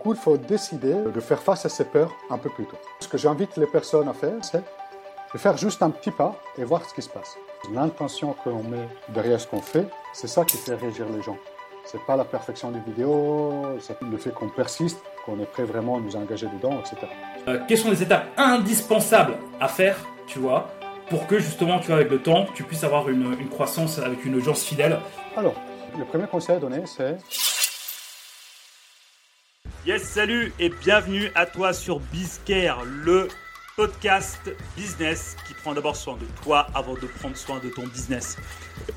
coup, il faut décider de faire face à ces peurs un peu plus tôt. Ce que j'invite les personnes à faire, c'est de faire juste un petit pas et voir ce qui se passe. L'intention qu'on met derrière ce qu'on fait, c'est ça qui fait réagir les gens. C'est pas la perfection des vidéos, c'est le fait qu'on persiste, qu'on est prêt vraiment à nous engager dedans, etc. Euh, quelles sont les étapes indispensables à faire, tu vois, pour que justement, tu vois, avec le temps, tu puisses avoir une, une croissance avec une audience fidèle? Alors, le premier conseil à donner, c'est Yes, salut et bienvenue à toi sur Bizcare, le podcast business qui prend d'abord soin de toi avant de prendre soin de ton business.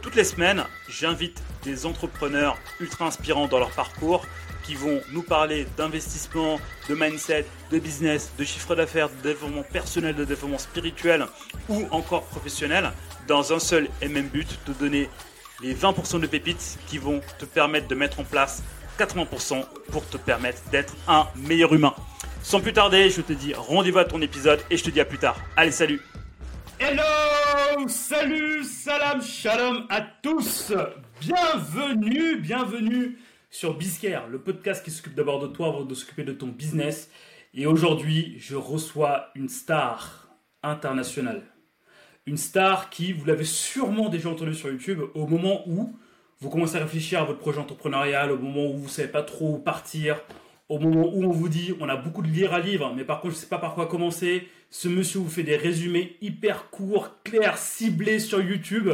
Toutes les semaines, j'invite des entrepreneurs ultra inspirants dans leur parcours qui vont nous parler d'investissement, de mindset, de business, de chiffre d'affaires, de développement personnel, de développement spirituel ou encore professionnel dans un seul et même but, de donner les 20% de pépites qui vont te permettre de mettre en place 80% pour te permettre d'être un meilleur humain. Sans plus tarder, je te dis rendez-vous à ton épisode et je te dis à plus tard. Allez, salut Hello Salut Salam Shalom à tous Bienvenue, bienvenue sur Biscare, le podcast qui s'occupe d'abord de toi avant de s'occuper de ton business. Et aujourd'hui, je reçois une star internationale. Une star qui, vous l'avez sûrement déjà entendu sur YouTube, au moment où vous commencez à réfléchir à votre projet entrepreneurial, au moment où vous ne savez pas trop où partir, au moment où on vous dit on a beaucoup de lire à livre, mais par contre je ne sais pas par quoi commencer. Ce monsieur vous fait des résumés hyper courts, clairs, ciblés sur YouTube.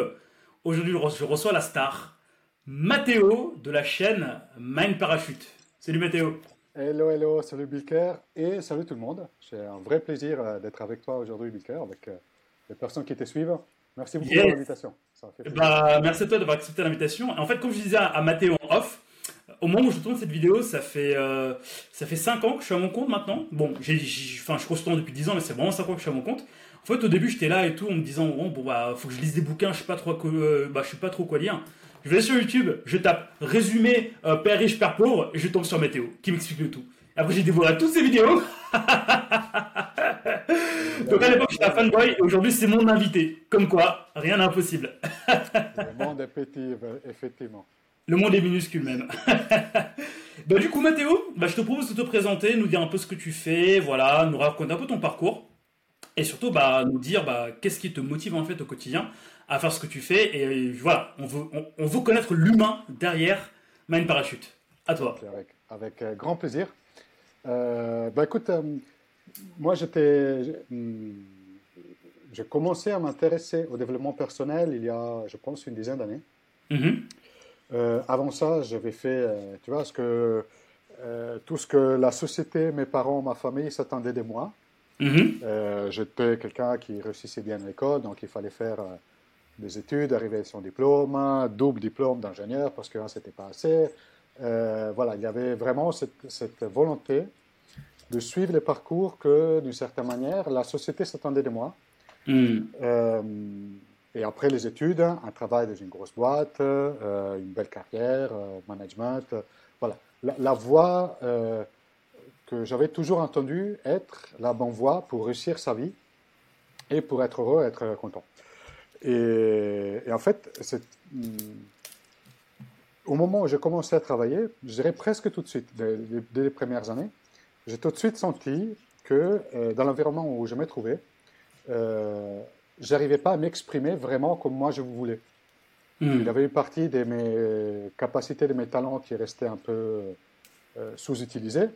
Aujourd'hui, je reçois la star, Mathéo de la chaîne Mind Parachute. Salut Mathéo. Hello, hello, salut Bilker et salut tout le monde. C'est un vrai plaisir euh, d'être avec toi aujourd'hui, Bilker, avec euh, les personnes qui te suivent. Merci beaucoup pour l'invitation. Bah, merci à toi d'avoir accepté l'invitation. En fait, comme je disais à Mathéo en off, au moment où je tourne cette vidéo, ça fait, euh, ça fait 5 ans que je suis à mon compte maintenant. Bon, j'ai, enfin, je suis depuis 10 ans, mais c'est vraiment 5 ans que je suis à mon compte. En fait, au début, j'étais là et tout, en me disant, bon, bon bah, faut que je lise des bouquins, je sais pas trop, euh, bah, je sais pas trop quoi lire. Je vais sur YouTube, je tape résumé euh, père riche, père pauvre, et je tombe sur Mathéo, qui m'explique le tout. Après, j'ai dévoré toutes ces vidéos. Donc à l'époque, j'étais un fanboy, et aujourd'hui, c'est mon invité. Comme quoi, rien n'est impossible. le monde est petit, effectivement. Le monde est minuscule même. bah, du coup, Mathéo, bah, je te propose de te présenter, nous dire un peu ce que tu fais, voilà, nous raconter un peu ton parcours. Et surtout, bah, nous dire bah, qu'est-ce qui te motive en fait au quotidien à faire ce que tu fais. Et voilà, on veut, on, veut connaître l'humain derrière Mind Parachute. À toi. Avec, avec euh, grand plaisir. Euh, bah écoute, euh, moi j'étais. J'ai commencé à m'intéresser au développement personnel il y a, je pense, une dizaine d'années. Mm-hmm. Euh, avant ça, j'avais fait, euh, tu vois, ce que, euh, tout ce que la société, mes parents, ma famille s'attendaient de moi. Mm-hmm. J'étais quelqu'un qui réussissait bien à l'école, donc il fallait faire des études, arriver à son diplôme, double diplôme d'ingénieur parce que c'était pas assez. voilà, il y avait vraiment cette, cette, volonté de suivre les parcours que, d'une certaine manière, la société s'attendait de moi. Mm. Et après les études, un travail dans une grosse boîte, euh, une belle carrière, euh, management, euh, voilà. La, voie que j'avais toujours entendue être la bonne voie pour réussir sa vie et pour être heureux, être content. Et, en fait, hmm, au moment où j'ai commencé à travailler, je dirais presque tout de suite, dès, dès les premières années, j'ai tout de suite senti que dans l'environnement où je me trouvais, j'arrivais pas à m'exprimer vraiment comme moi je voulais. Hmm. Il y avait une partie de mes capacités, de mes talents qui restaient un peu euh, sous-utilisés,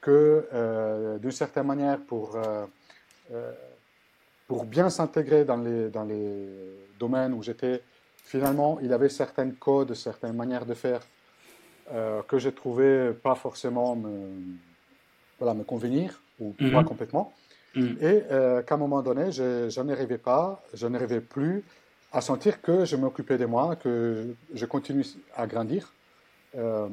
que euh, d'une certaine manière, pour, euh, pour bien s'intégrer dans les, dans les domaines où j'étais, finalement, il y avait certains codes, certaines manières de faire que je trouvais pas forcément me, voilà, me convenir, ou pas hmm. complètement. Mm. Et euh, qu'à un moment donné, je, n'arrivais pas, je n'arrivais plus à sentir que je m'occupais de moi, que je continue à grandir euh,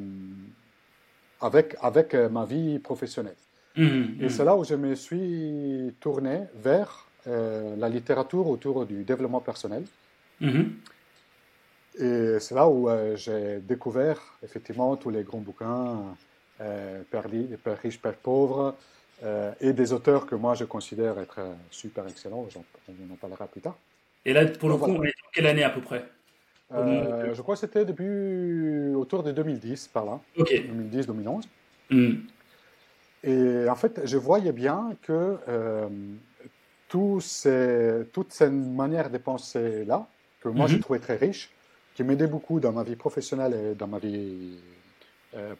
avec, avec euh, ma vie professionnelle. Mm, et c'est là où je me suis tourné vers la littérature autour du développement personnel. Et c'est là où j'ai découvert effectivement tous les grands bouquins, Père, Père riche, Père pauvre, euh, et des auteurs que moi je considère être euh, super excellents, on en parlera plus tard. Et là, pour le coup, on est dans quelle année à peu près? Euh, Je crois que c'était depuis autour de 2010, par là. Ok. 2010-2011. Hmm. Et en fait, je voyais bien que euh, ces, toute cette manière de penser là, que moi j'ai mhm. trouvé très riche, qui m'aidait beaucoup dans ma vie professionnelle et dans ma vie euh,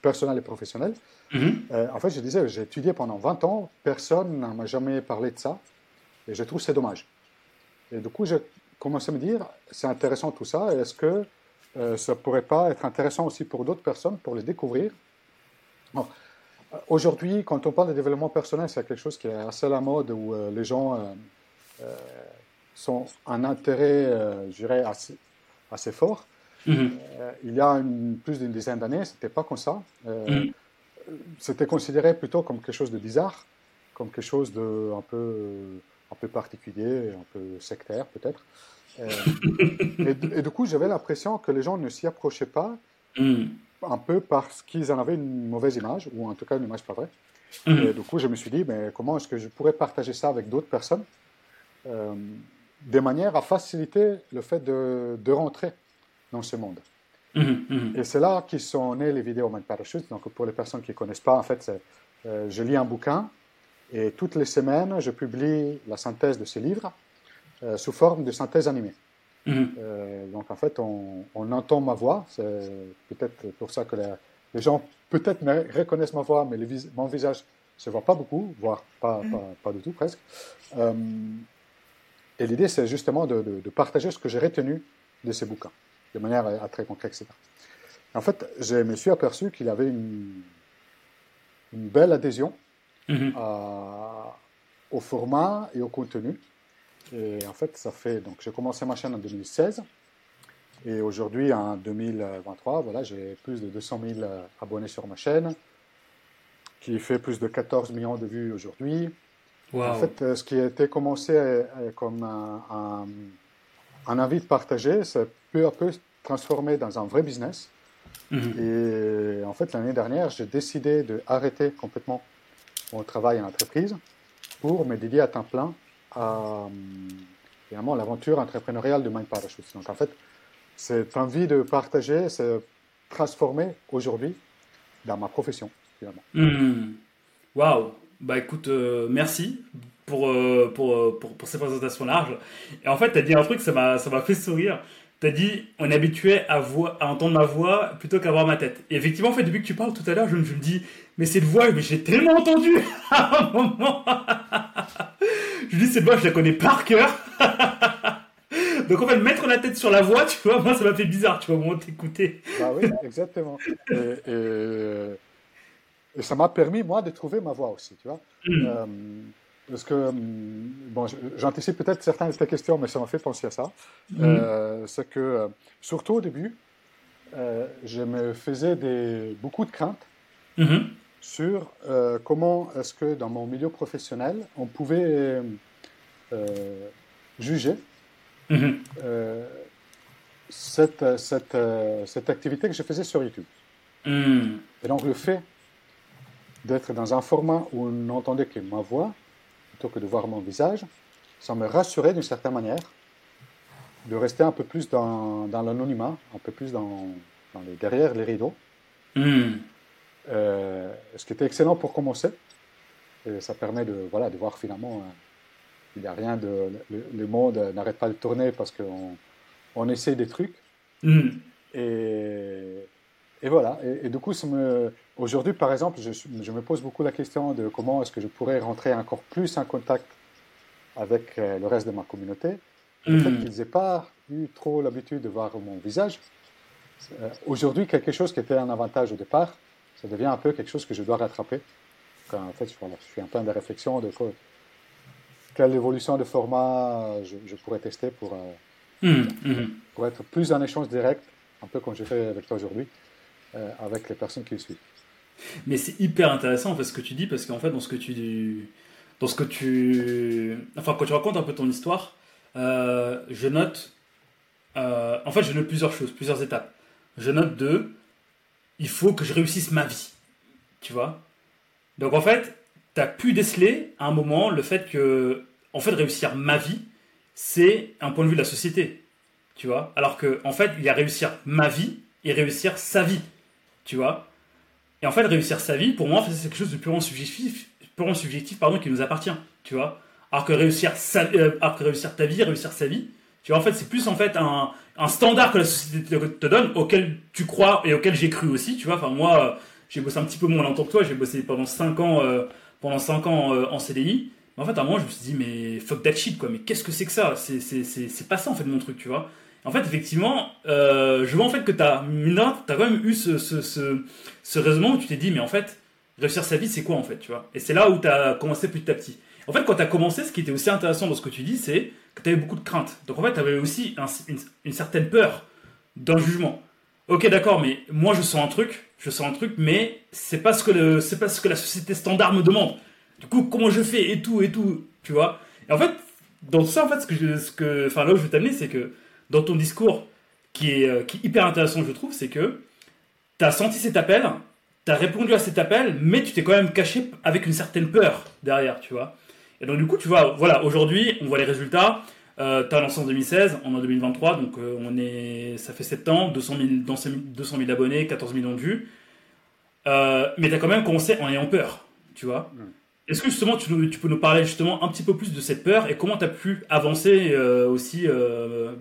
personnelle et professionnelle. Mhm. Euh, en fait, je disais, j'ai étudié pendant 20 ans, personne ne m'a jamais parlé de ça, et je trouve c'est dommage. Et du coup, j'ai commencé à me dire, c'est intéressant tout ça, est-ce que euh, ça pourrait pas être intéressant aussi pour d'autres personnes pour les découvrir? Aujourd'hui, quand on parle de développement personnel, c'est quelque chose qui est assez à la mode, où les gens sont un intérêt, je dirais, assez, assez fort. Mhm. Euh, il y a plus d'une dizaine d'années, c'était pas comme ça. Euh, mhm. C'était considéré plutôt comme quelque chose de bizarre, comme quelque chose de un peu, un peu particulier, un peu sectaire peut-être. Euh, et, du coup, j'avais l'impression que les gens ne s'y approchaient pas, mhm. un peu parce qu'ils en avaient une mauvaise image, ou en tout cas une image pas vraie. Et du coup, je me suis dit, mais comment est-ce que je pourrais partager ça avec d'autres personnes de manière à faciliter le fait de, de rentrer dans ce monde. Mhm, mhm. Et c'est là qu'ils sont nés les vidéos Mind Parachute. Donc pour les personnes qui ne connaissent pas, en fait, euh, je lis un bouquin et toutes les semaines, je publie la synthèse de ce livre euh, sous forme de synthèse animée. Mhm. Euh, donc en fait, on, entend ma voix. C'est peut-être pour ça que les, gens peut-être reconnaissent ma voix, mais mon visage ne se voit pas beaucoup, voire pas, pas, pas du tout presque. Et l'idée, c'est justement de, partager ce que j'ai retenu de ces bouquins, de manière très concrète, etc. En fait, je me suis aperçu qu'il avait une, une belle adhésion mm-hmm. au format et au contenu. Et en fait, ça fait. Donc, j'ai commencé ma chaîne en 2016. Et aujourd'hui, en 2023, voilà, j'ai plus de 200 000 abonnés sur ma chaîne, qui fait plus de 14 millions de vues aujourd'hui. En fait, euh, ce qui a été commencé euh, comme un, un, envie de partager, c'est peu à peu transformé dans un vrai business. Mhm. Et en fait, l'année dernière, j'ai décidé d'arrêter complètement mon travail en entreprise pour me dédier à temps plein à finalement, l'aventure entrepreneuriale de Mind Parachute. Donc en fait, cette envie de partager s'est transformée aujourd'hui dans ma profession, finalement. Mhm. Waouh bah écoute, euh, merci pour, euh, pour, euh, pour, pour, ces présentations larges. Et en fait, tu as dit un truc, ça m'a fait sourire. Tu as dit, on est habitué à, voix, à entendre ma voix plutôt qu'à voir ma tête. Et effectivement, en fait, depuis que tu parles tout à l'heure, je, me dis, mais cette voix, mais j'ai tellement entendu à un moment. je dis, cette voix, je la connais par cœur. Donc en fait, mettre la tête sur la voix, tu vois, moi ça m'a fait bizarre, tu vois, moment t'écouter. Bah oui, exactement. et, et ça m'a permis, moi, de trouver ma voie aussi, tu vois. Mm. Euh, parce que, euh, bon, j'anticipe peut-être certaines de tes questions, mais ça m'a fait penser à ça. Mm. Euh, c'est que, surtout au début, je me faisais des, beaucoup de craintes mm-hmm. sur comment est-ce que dans mon milieu professionnel, on pouvait juger mm-hmm. cette, cette, cette, activité que je faisais sur YouTube. Et donc, le fait d'être dans un format où on n'entendait que ma voix plutôt que de voir mon visage, ça me rassurait d'une certaine manière de rester un peu plus dans, dans l'anonymat, un peu plus dans, dans les, derrière les rideaux. Hmm. Euh, ce qui était excellent pour commencer. Et ça permet de, voilà, de voir finalement, euh, il n'y a rien de. Le, monde n'arrête pas de tourner parce qu'on on essaie des trucs. Hmm. Et, et voilà. Et, du coup, aujourd'hui, par exemple, je, me pose beaucoup la question de comment est-ce que je pourrais rentrer encore plus en contact avec euh, le reste de ma communauté. Le fait hmm. qu'ils n'aient pas eu trop l'habitude de voir mon visage. Euh, aujourd'hui, quelque chose qui était un avantage au départ, ça devient un peu quelque chose que je dois rattraper. Quand, en fait, je suis en plein de réflexion de quelle évolution de format je, pourrais tester pour, euh, hmm, hmm. pour être plus en échange direct, un peu comme j'ai fait avec toi aujourd'hui. Euh, avec les personnes qui le suivent. Mais c'est hyper intéressant ce que tu dis parce qu'en fait dans ce que tu dans ce que tu enfin quand tu racontes un peu ton histoire, euh, je note euh, en fait je note plusieurs choses, plusieurs étapes. Je note de il faut que je réussisse ma vie. Tu vois Donc en fait, tu as pu déceler à un moment le fait que en fait réussir ma vie, c'est un point de vue de la société. Tu vois Alors que en fait, il y a réussir ma vie et réussir sa vie tu vois. Et en fait, réussir sa vie, pour moi, c'est quelque chose de purement subjectif, purement subjectif pardon, qui nous appartient, tu vois. Alors que réussir, euh, alors que réussir ta vie, réussir sa vie, tu vois, en fait, c'est plus en fait un, un, standard que la société te, donne, auquel tu crois et auquel j'ai cru aussi, tu vois. Enfin, moi, j'ai bossé un petit peu moins longtemps que toi, j'ai bossé pendant 5 ans, euh, pendant 5 ans euh, en CDI. Mais en fait, à un moment, je me suis dit, mais fuck that shit, quoi. Mais qu'est-ce que c'est que ça? C'est pas ça, en fait, mon truc, tu vois. En fait, effectivement, euh, je vois en fait que tu as, as quand même eu ce, ce, ce, raisonnement où tu t'es dit, mais en fait, réussir sa vie, c'est quoi, en fait, tu vois? Et c'est là où tu as commencé petit à petit. En fait, quand tu as commencé, ce qui était aussi intéressant dans ce que tu dis, c'est que tu avais beaucoup de craintes. Donc, en fait, tu avais aussi une, certaine peur d'un jugement. Ok, d'accord, mais moi, je sens un truc, je sens un truc, mais c'est pas ce que c'est pas ce que la société standard me demande. Du coup, comment je fais et tout et tout, tu vois? Et en fait, dans tout ça, en fait, ce que, ce que, enfin là où je veux t'amener, c'est que dans ton discours, qui est, euh, qui est hyper intéressant, je trouve, c'est que tu as senti cet appel, tu as répondu à cet appel, mais tu t'es quand même caché avec une certaine peur derrière, tu vois. Et donc, du coup, tu vois, voilà, aujourd'hui, on voit les résultats. Euh, tu as lancé en 2016, on est en 2023, donc euh, on est, ça fait 7 ans, 200 000, 200 000 abonnés, 14 millions de vues. Euh, mais tu as quand même commencé en ayant peur, tu vois. Est-ce que justement tu, tu, peux nous parler justement un petit peu plus de cette peur et comment tu as pu avancer euh, aussi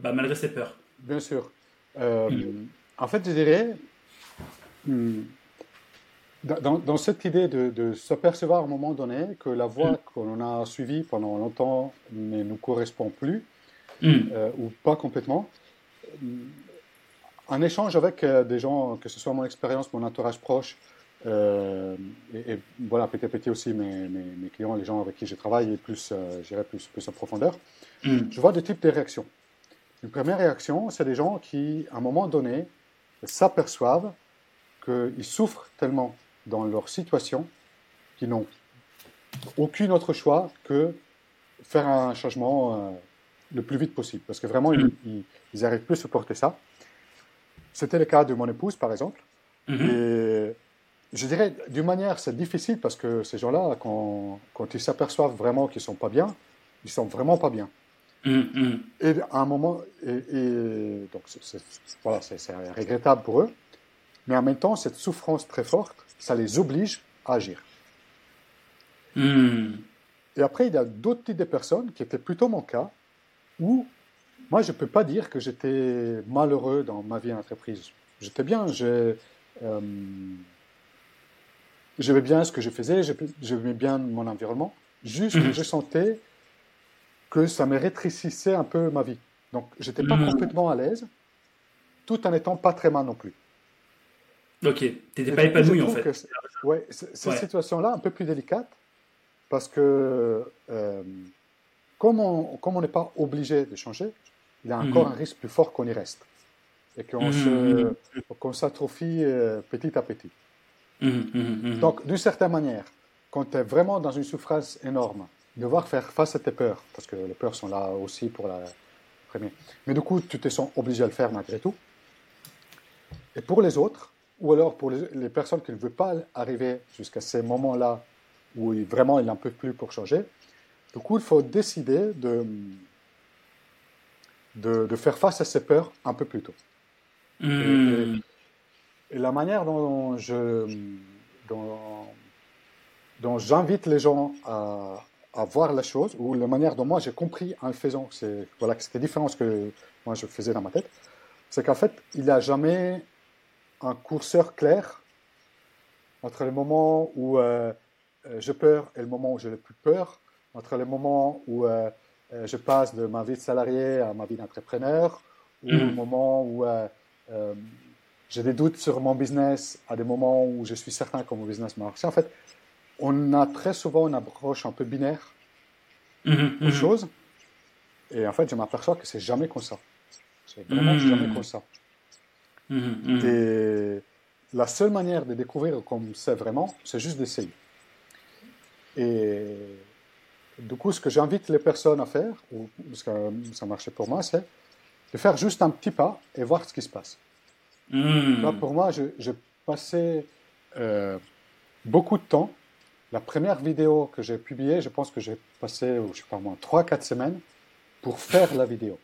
bah, malgré cette peur? Bien sûr. Mm. En fait, je dirais, mm, dans, dans, cette idée de, de s'apercevoir à un moment donné que la voie qu'on a suivie pendant longtemps ne nous correspond plus, ou pas complètement, en échange avec des gens, que ce soit mon expérience, mon entourage proche, euh, et, voilà, petit à petit aussi, mes, mes, clients, les gens avec qui je travaille, plus, euh, plus, plus en profondeur, mm. je vois deux types de réactions. Une première réaction, c'est des gens qui, à un moment donné, s'aperçoivent qu'ils souffrent tellement dans leur situation qu'ils n'ont aucun autre choix que faire un changement euh, le plus vite possible. Parce que vraiment, ils n'arrivent plus à supporter ça. C'était le cas de mon épouse, par exemple. Et je dirais, d'une manière, c'est difficile parce que ces gens-là, quand, quand, ils s'aperçoivent vraiment qu'ils sont pas bien, ils sont vraiment pas bien. Mm, mm. Et à un moment, et, donc c'est, voilà, c'est, regrettable pour eux, mais en même temps, cette souffrance très forte, ça les oblige à agir. Mm. Et après, il y a d'autres types de personnes qui étaient plutôt mon cas, où moi, je ne peux pas dire que j'étais malheureux dans ma vie en entreprise. J'étais bien, j'ai. Euh, j'aimais bien ce que je faisais, j'aimais bien mon environnement, juste que mhm. je sentais que ça me rétrécissait un peu ma vie. Donc, j'étais pas mhm. complètement à l'aise, tout en étant pas très mal non plus. Ok, tu n'étais pas épanoui en fait. ouais, cette situation-là, un peu plus délicate, parce que euh, comme on n'est pas obligé de changer, il y a encore mhm. un risque plus fort qu'on y reste et qu'on s'atrophie euh, petit à petit. Mmh, mmh, mmh, Donc, d'une certaine manière, quand tu es vraiment dans une souffrance énorme, devoir faire face à tes peurs, parce que les peurs sont là aussi pour la première. Mais du coup, tu te sens obligé à le faire malgré tout. Et pour les autres, ou alors pour les, personnes qui ne veulent pas arriver jusqu'à ces moments-là où vraiment ils n'en peuvent plus pour changer, du coup, il faut décider de, de, faire face à ces peurs un peu plus tôt. Et la manière dont je, dont, j'invite les gens à, à, voir la chose, ou la manière dont moi j'ai compris en le faisant, c'est, voilà, c'était différent de ce que moi je faisais dans ma tête, c'est qu'en fait, il n'y a jamais un curseur clair entre le moment où euh, euh, je peur et le moment où je n'ai plus peur, entre le moment où euh, je passe de ma vie de salarié à ma vie d'entrepreneur, ou le mm. moment où j'ai des doutes sur mon business à des moments où je suis certain que mon business marche. En fait, on a très souvent une approche un peu binaire mm aux choses. Et en fait, je m'aperçois que c'est jamais comme ça. C'est vraiment mm-hmm. jamais comme ça. Mm-hmm. Et la seule manière de découvrir comme c'est vraiment, c'est juste d'essayer. Et du coup, ce que j'invite les personnes à faire, ou parce que ça marchait pour moi, c'est de faire juste un petit pas et voir ce qui se passe. Hmm. pour moi, j'ai passé euh, beaucoup de temps. La première vidéo que j'ai publiée, je pense que j'ai passé, je sais pas moi, 3-4 semaines pour faire la vidéo.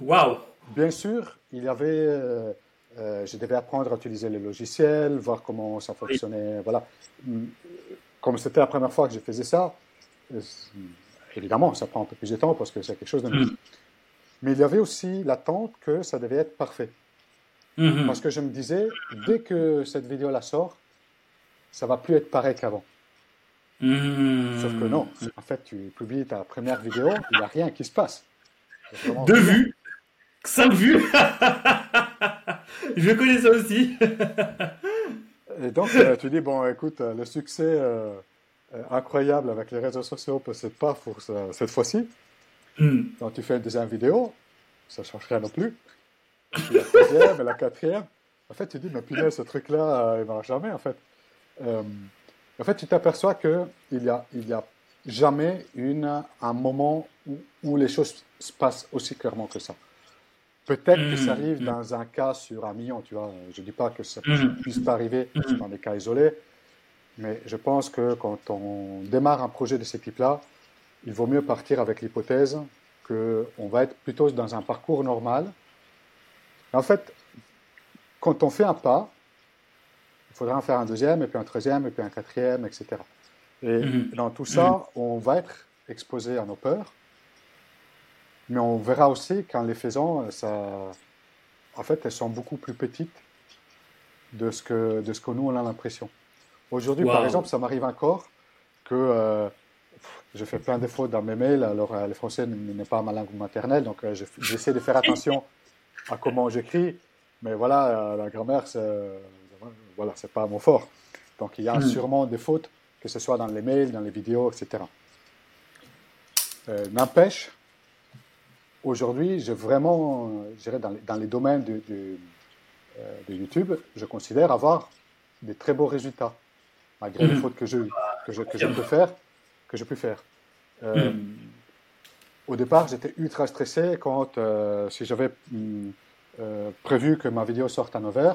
Waouh Bien sûr, il y avait euh, euh, je devais apprendre à utiliser les logiciels, voir comment ça fonctionnait. Voilà. Comme c'était la première fois que je faisais ça, euh, évidemment, ça prend un peu plus de temps parce que c'est quelque chose de nouveau. Mm. Mais il y avait aussi l'attente que ça devait être parfait. Mm-hmm. Parce que je me disais, dès que cette vidéo la sort, ça va plus être pareil qu'avant. Mm. Sauf que non, en fait, tu publies ta première vidéo, il n'y a rien qui se passe. Deux vues, cinq vues. je connais ça aussi. Et donc, euh, tu dis, bon, écoute, euh, le succès euh, incroyable avec les réseaux sociaux, peut-être pas pour cette fois-ci. Mm. Donc, tu fais une deuxième vidéo, ça ne change rien non plus. La troisième et la quatrième. En fait, tu dis, mais punaise, ce truc-là, il ne marche jamais, en fait. en fait, tu t'aperçois qu'il n'y a, il y a jamais une, un moment où, où les choses se passent aussi clairement que ça. Peut-être que ça mmh, arrive mmh. dans un cas sur un million, tu vois. Je ne dis pas que ça ne mmh. puisse pas arriver dans des cas isolés, mais je pense que quand on démarre un projet de ce type-là, il vaut mieux partir avec l'hypothèse qu'on va être plutôt dans un parcours normal. En fait, quand on fait un pas, il faudra en faire un deuxième, et puis un troisième, et puis un quatrième, etc. Et dans tout ça, on va être exposé à nos peurs, mais on verra aussi qu'en les faisant, ça, en fait, elles sont beaucoup plus petites de ce que, de ce que nous, on a l'impression. Aujourd'hui, par exemple, ça m'arrive encore que euh, je fais plein de fautes dans mes mails. Alors, euh, le français n'est pas ma langue maternelle, donc euh, j'essaie de faire attention à comment j'écris. Mais voilà, la grammaire, c'est voilà, c'est pas mon fort. Donc, il y a hmm. sûrement des fautes, que ce soit dans les mails, dans les vidéos, etc. N'empêche aujourd'hui, j'ai vraiment, je dans, dans, les domaines de, de, euh, de, YouTube, je considère avoir des très beaux résultats, malgré les mhm. fautes que je, que je, que je peux faire. Que je peux faire. Euh, mhm. Au départ, j'étais ultra stressé quand, euh, si j'avais mm, prévu que ma vidéo sorte à 9h,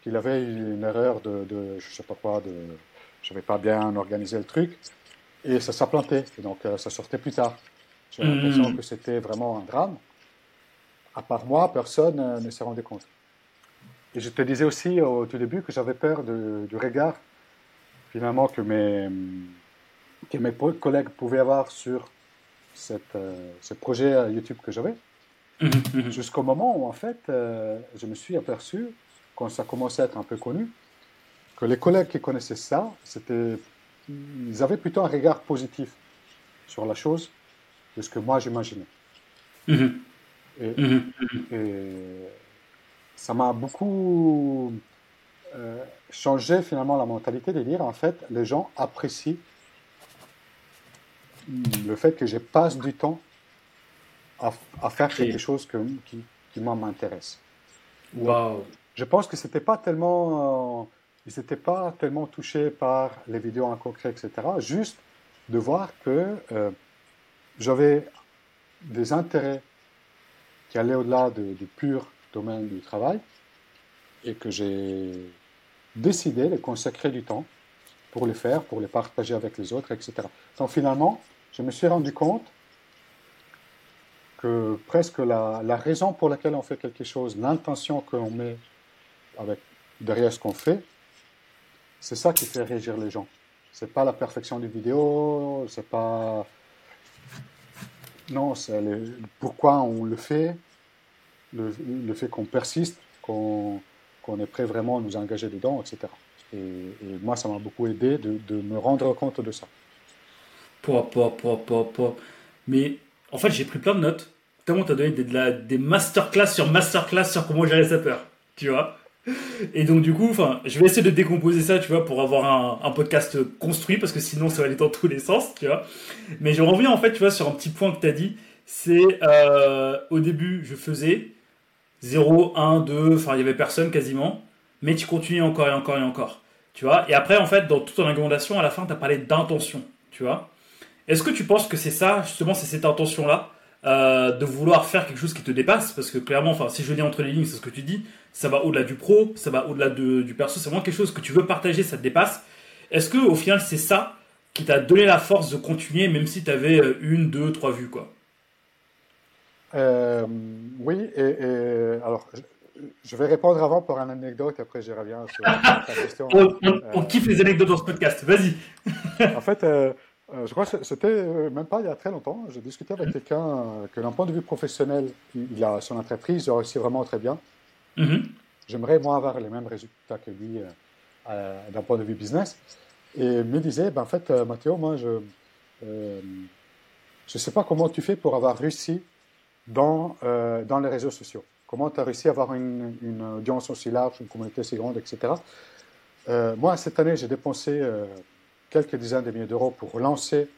qu'il avait une erreur de, de je sais pas quoi, de, je n'avais pas bien organisé le truc, et ça s'est planté, et donc ça sortait plus tard. J'ai l'impression mm. que c'était vraiment un drame. À part moi, personne euh, ne s'est rendu compte. Et je te disais aussi au tout début que j'avais peur du regard, finalement, que mes, que mes collègues pouvaient avoir sur cette, euh, ce projet YouTube que j'avais. Mm-hmm. Jusqu'au moment où, en fait, euh, je me suis aperçu, quand ça commençait à être un peu connu, que les collègues qui connaissaient ça, c'était, ils avaient plutôt un regard positif sur la chose de ce que moi j'imaginais. Mm-hmm. Mm-hmm. Et, ça m'a beaucoup euh, changé finalement la mentalité de dire en fait les gens apprécient le fait que je passe du temps à, faire quelque chose que, qui, qui m'intéresse. Wow. Je pense que c'était pas tellement, euh, ils n'étaient pas tellement touchés par les vidéos en concret, etc. Juste de voir que euh, j'avais des intérêts qui allaient au-delà du pur domaine du travail et que j'ai décidé de consacrer du temps pour les faire, pour les partager avec les autres, etc. Donc finalement, je me suis rendu compte que presque la, raison pour laquelle on fait quelque chose, l'intention qu'on met avec, derrière ce qu'on fait, c'est ça qui fait réagir les gens. C'est pas la perfection du vidéo, c'est pas non, c'est pourquoi on le fait, le, fait qu'on persiste, qu'on est prêt vraiment à nous engager dedans, etc. Et, moi, ça m'a beaucoup aidé de, me rendre compte de ça. Pop, pop, pop, pop, Mais en fait, j'ai pris plein de notes. Tellement tu as donné des, des masterclass sur masterclass sur comment gérer sa peur. Tu vois et donc du coup, je vais essayer de décomposer ça, tu vois, pour avoir un, podcast construit, parce que sinon ça va aller dans tous les sens, tu vois. Mais je reviens en fait, tu vois, sur un petit point que tu as dit, c'est euh, au début, je faisais 0, 1, 2, enfin, il y avait personne quasiment, mais tu continues encore et encore et encore, tu vois. Et après, en fait, dans toute ton argumentation, à la fin, tu as parlé d'intention, tu vois. Est-ce que tu penses que c'est ça, justement, c'est cette intention-là euh, de vouloir faire quelque chose qui te dépasse, parce que clairement, enfin, si je lis entre les lignes, c'est ce que tu dis, ça va au-delà du pro, ça va au-delà du perso, c'est vraiment quelque chose que tu veux partager, ça te dépasse. Est-ce que au final, c'est ça qui t'a donné la force de continuer, même si tu avais euh, une, deux, trois vues, quoi? Euh, Oui, et, alors je vais répondre avant pour une anecdote, après je reviens sur ta question. on, kiffe les anecdotes dans ce podcast, vas-y. en fait, je crois que c'était même pas il y a très longtemps. J'ai discuté avec quelqu'un que d'un point de vue professionnel, il a son entreprise, il réussit vraiment très bien. Mm-hmm. J'aimerais, moi, avoir les mêmes résultats que lui d'un point de vue business. Et il me disait, ben, en fait, Mathéo, moi, je je ne sais pas comment tu fais pour avoir réussi dans, euh, dans les réseaux sociaux. Comment tu as réussi à avoir une, une, audience aussi large, une communauté si grande, etc. Euh, moi, cette année, j'ai dépensé euh, quelques dizaines de milliers d'euros pour lancer